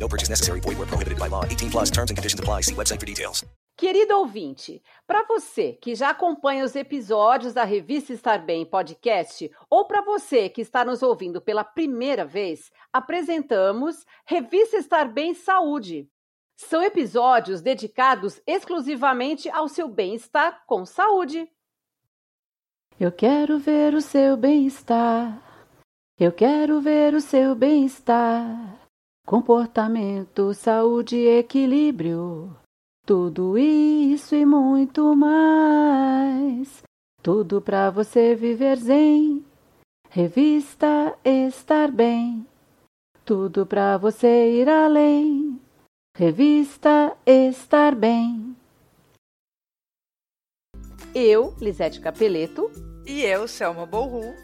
No purchase necessary. Void where prohibited by law. 18 plus terms and conditions apply. See website for details. Querido ouvinte, para você que já acompanha os episódios da revista Estar Bem podcast, ou para você que está nos ouvindo pela primeira vez, apresentamos Revista Estar Bem Saúde. São episódios dedicados exclusivamente ao seu bem-estar com saúde. Eu quero ver o seu bem-estar. Eu quero ver o seu bem-estar. Comportamento, saúde, equilíbrio. Tudo isso e muito mais. Tudo para você viver zen. Revista Estar Bem. Tudo para você ir além. Revista Estar Bem. Eu, Lisete Capeleto, E eu, Selma Borru,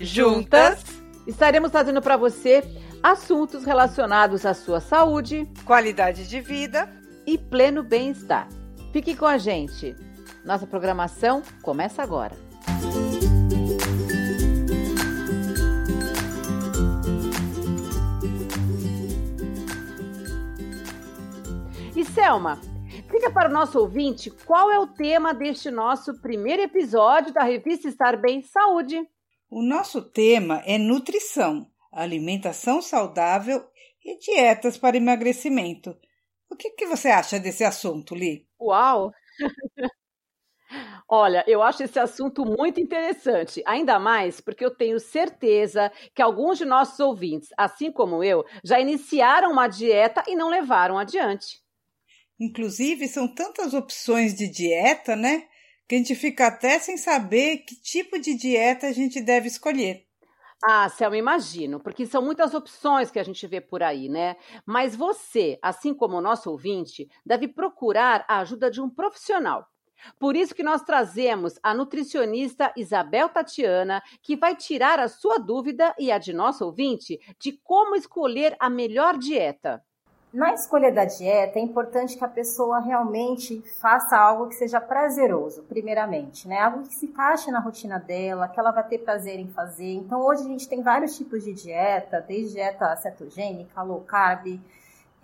juntas estaremos trazendo para você assuntos relacionados à sua saúde qualidade de vida. e pleno bem-estar. Fique com a gente. Nossa programação começa agora. E Selma, explica para o nosso ouvinte qual é o tema deste nosso primeiro episódio da revista Estar Bem Saúde. O nosso tema é nutrição, alimentação saudável e dietas para emagrecimento. O que, que você acha desse assunto, Li? Uau! Olha, eu acho esse assunto muito interessante, ainda mais porque eu tenho certeza que alguns de nossos ouvintes, assim como eu, já iniciaram uma dieta e não levaram adiante. Inclusive, são tantas opções de dieta, né? Que a gente fica até sem saber que tipo de dieta a gente deve escolher. Ah, Selma, imagino, porque são muitas opções que a gente vê por aí, né? Mas você, assim como o nosso ouvinte, deve procurar a ajuda de um profissional. Por isso que nós trazemos a nutricionista Isabel Tatiana, que vai tirar a sua dúvida e a de nosso ouvinte de como escolher a melhor dieta. Na escolha da dieta, é importante que a pessoa realmente faça algo que seja prazeroso, primeiramente, né? Algo que se encaixe na rotina dela, que ela vai ter prazer em fazer. Então, hoje a gente tem vários tipos de dieta, desde dieta cetogênica, low carb,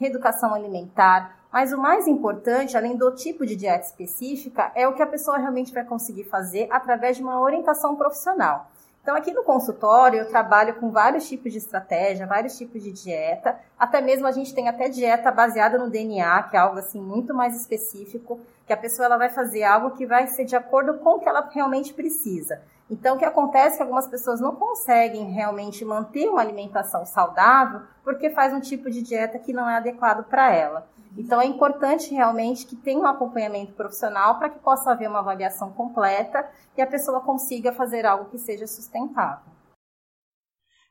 reeducação alimentar. Mas o mais importante, além do tipo de dieta específica, é o que a pessoa realmente vai conseguir fazer através de uma orientação profissional. Então, aqui no consultório, eu trabalho com vários tipos de estratégia, vários tipos de dieta. Até mesmo a gente tem até dieta baseada no DNA, que é algo assim muito mais específico, que a pessoa ela vai fazer algo que vai ser de acordo com o que ela realmente precisa. Então, o que acontece é que algumas pessoas não conseguem realmente manter uma alimentação saudável porque faz um tipo de dieta que não é adequado para ela. Então, é importante realmente que tenha um acompanhamento profissional para que possa haver uma avaliação completa e a pessoa consiga fazer algo que seja sustentável.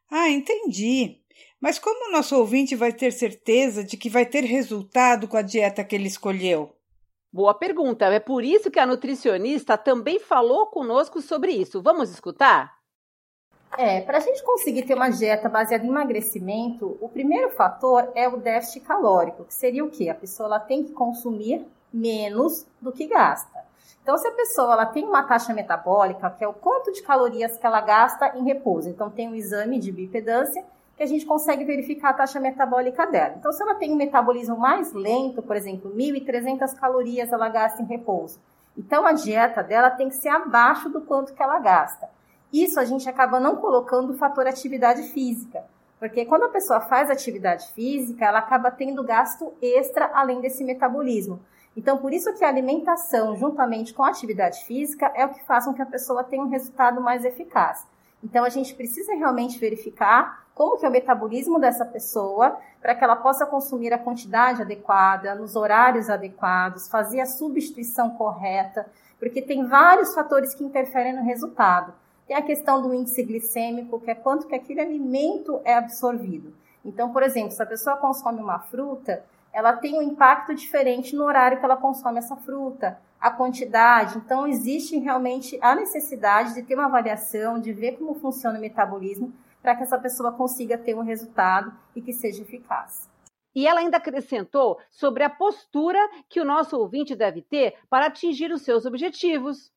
Ah, entendi. Mas como o nosso ouvinte vai ter certeza de que vai ter resultado com a dieta que ele escolheu? Boa pergunta. É por isso que a nutricionista também falou conosco sobre isso. Vamos escutar? É, para a gente conseguir ter uma dieta baseada em emagrecimento, o primeiro fator é o déficit calórico, que seria o quê? A pessoa ela tem que consumir menos do que gasta. Então, se a pessoa ela tem uma taxa metabólica, que é o quanto de calorias que ela gasta em repouso, então tem um exame de bipedância que a gente consegue verificar a taxa metabólica dela. Então, se ela tem um metabolismo mais lento, por exemplo, 1.300 calorias ela gasta em repouso, então a dieta dela tem que ser abaixo do quanto que ela gasta. Isso a gente acaba não colocando o fator atividade física, porque quando a pessoa faz atividade física, ela acaba tendo gasto extra além desse metabolismo. Então, por isso que a alimentação, juntamente com a atividade física, é o que faz com que a pessoa tenha um resultado mais eficaz. Então, a gente precisa realmente verificar como que é o metabolismo dessa pessoa, para que ela possa consumir a quantidade adequada, nos horários adequados, fazer a substituição correta, porque tem vários fatores que interferem no resultado. Tem a questão do índice glicêmico, que é quanto que aquele alimento é absorvido. Então, por exemplo, se a pessoa consome uma fruta, ela tem um impacto diferente no horário que ela consome essa fruta, a quantidade. Então, existe realmente a necessidade de ter uma avaliação, de ver como funciona o metabolismo, para que essa pessoa consiga ter um resultado e que seja eficaz. E ela ainda acrescentou sobre a postura que o nosso ouvinte deve ter para atingir os seus objetivos.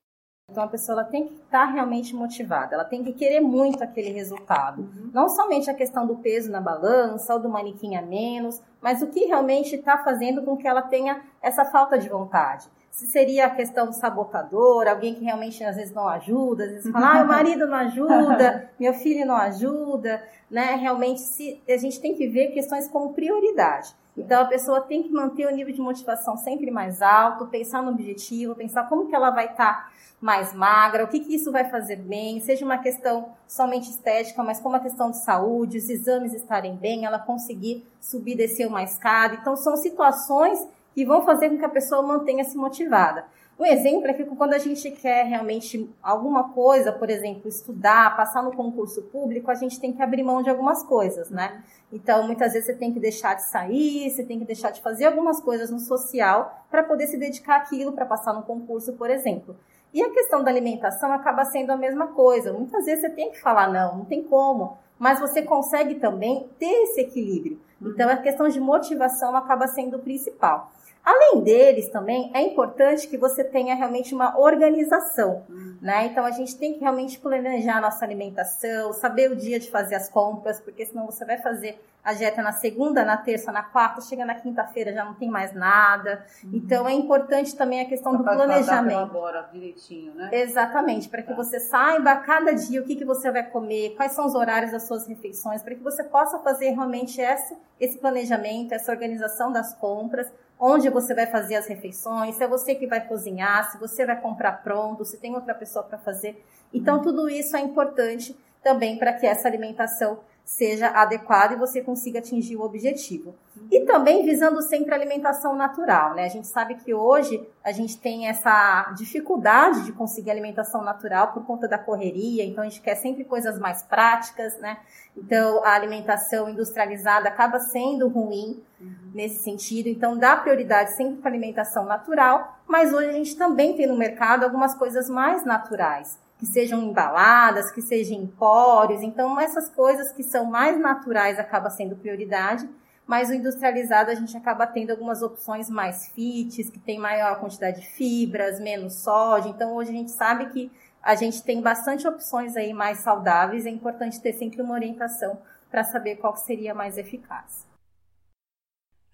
Então a pessoa tem que estar realmente motivada, ela tem que querer muito aquele resultado. Uhum. Não somente a questão do peso na balança ou do manequim a menos, mas o que realmente está fazendo com que ela tenha essa falta de vontade. Se seria a questão do sabotador, alguém que realmente às vezes não ajuda, às vezes fala, ah, o marido não ajuda, meu filho não ajuda, né? Realmente se, a gente tem que ver questões como prioridade. Então a pessoa tem que manter o nível de motivação sempre mais alto, pensar no objetivo, pensar como que ela vai estar tá mais magra, o que, que isso vai fazer bem, seja uma questão somente estética, mas como uma questão de saúde, os exames estarem bem, ela conseguir subir, descer uma escada. Então são situações que vão fazer com que a pessoa mantenha-se motivada. Um exemplo é que quando a gente quer realmente alguma coisa, por exemplo, estudar, passar no concurso público, a gente tem que abrir mão de algumas coisas, né? Então, muitas vezes você tem que deixar de sair, você tem que deixar de fazer algumas coisas no social para poder se dedicar àquilo, para passar no concurso, por exemplo. E a questão da alimentação acaba sendo a mesma coisa. Muitas vezes você tem que falar não, não tem como, mas você consegue também ter esse equilíbrio. Então, a questão de motivação acaba sendo o principal. Além deles também, é importante que você tenha realmente uma organização, hum. né? Então a gente tem que realmente planejar a nossa alimentação, saber o dia de fazer as compras, porque senão você vai fazer a dieta na segunda, na terça, na quarta, chega na quinta-feira já não tem mais nada. Uhum. Então é importante também a questão pra do planejamento. Agora direitinho, né? Exatamente, para que tá. você saiba cada dia o que, que você vai comer, quais são os horários das suas refeições, para que você possa fazer realmente esse, esse planejamento, essa organização das compras, onde você vai fazer as refeições, se é você que vai cozinhar, se você vai comprar pronto, se tem outra pessoa para fazer. Então, tudo isso é importante também para que essa alimentação seja adequada e você consiga atingir o objetivo. E também visando sempre a alimentação natural, né? A gente sabe que hoje a gente tem essa dificuldade de conseguir alimentação natural por conta da correria, então a gente quer sempre coisas mais práticas, né? Então a alimentação industrializada acaba sendo ruim uhum. nesse sentido, então dá prioridade sempre para a alimentação natural, mas hoje a gente também tem no mercado algumas coisas mais naturais que sejam embaladas, que sejam empórios. Então, essas coisas que são mais naturais acaba sendo prioridade, mas o industrializado a gente acaba tendo algumas opções mais fits, que tem maior quantidade de fibras, menos sódio. Então, hoje a gente sabe que a gente tem bastante opções aí mais saudáveis. É importante ter sempre uma orientação para saber qual seria mais eficaz.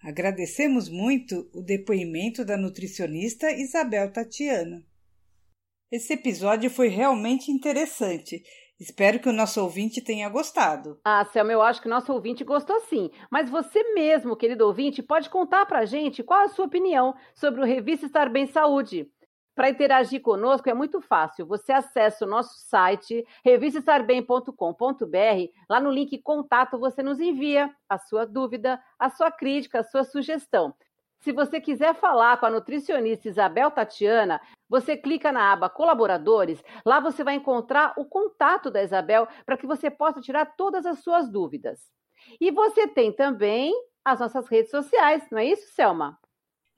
Agradecemos muito o depoimento da nutricionista Isabel Tatiana. Esse episódio foi realmente interessante. Espero que o nosso ouvinte tenha gostado. Ah, Selma, eu acho que o nosso ouvinte gostou sim. Mas você mesmo, querido ouvinte, pode contar pra gente qual a sua opinião sobre o Revista Estar Bem Saúde. Para interagir conosco é muito fácil. Você acessa o nosso site revistaestarbem.com.br. Lá no link contato você nos envia a sua dúvida, a sua crítica, a sua sugestão. Se você quiser falar com a nutricionista Isabel Tatiana, você clica na aba Colaboradores. Lá você vai encontrar o contato da Isabel para que você possa tirar todas as suas dúvidas. E você tem também as nossas redes sociais, não é isso, Selma?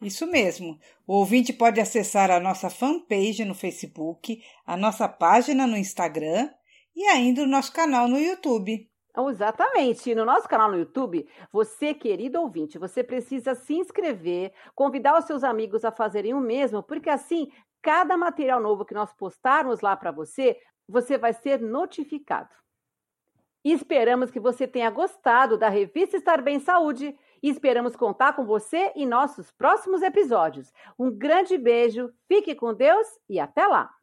Isso mesmo. O ouvinte pode acessar a nossa fanpage no Facebook, a nossa página no Instagram e ainda o nosso canal no YouTube. Exatamente. No nosso canal no YouTube, você, querido ouvinte, você precisa se inscrever, convidar os seus amigos a fazerem o mesmo, porque assim, cada material novo que nós postarmos lá para você, você vai ser notificado. E esperamos que você tenha gostado da revista Estar Bem Saúde e esperamos contar com você em nossos próximos episódios. Um grande beijo, fique com Deus e até lá!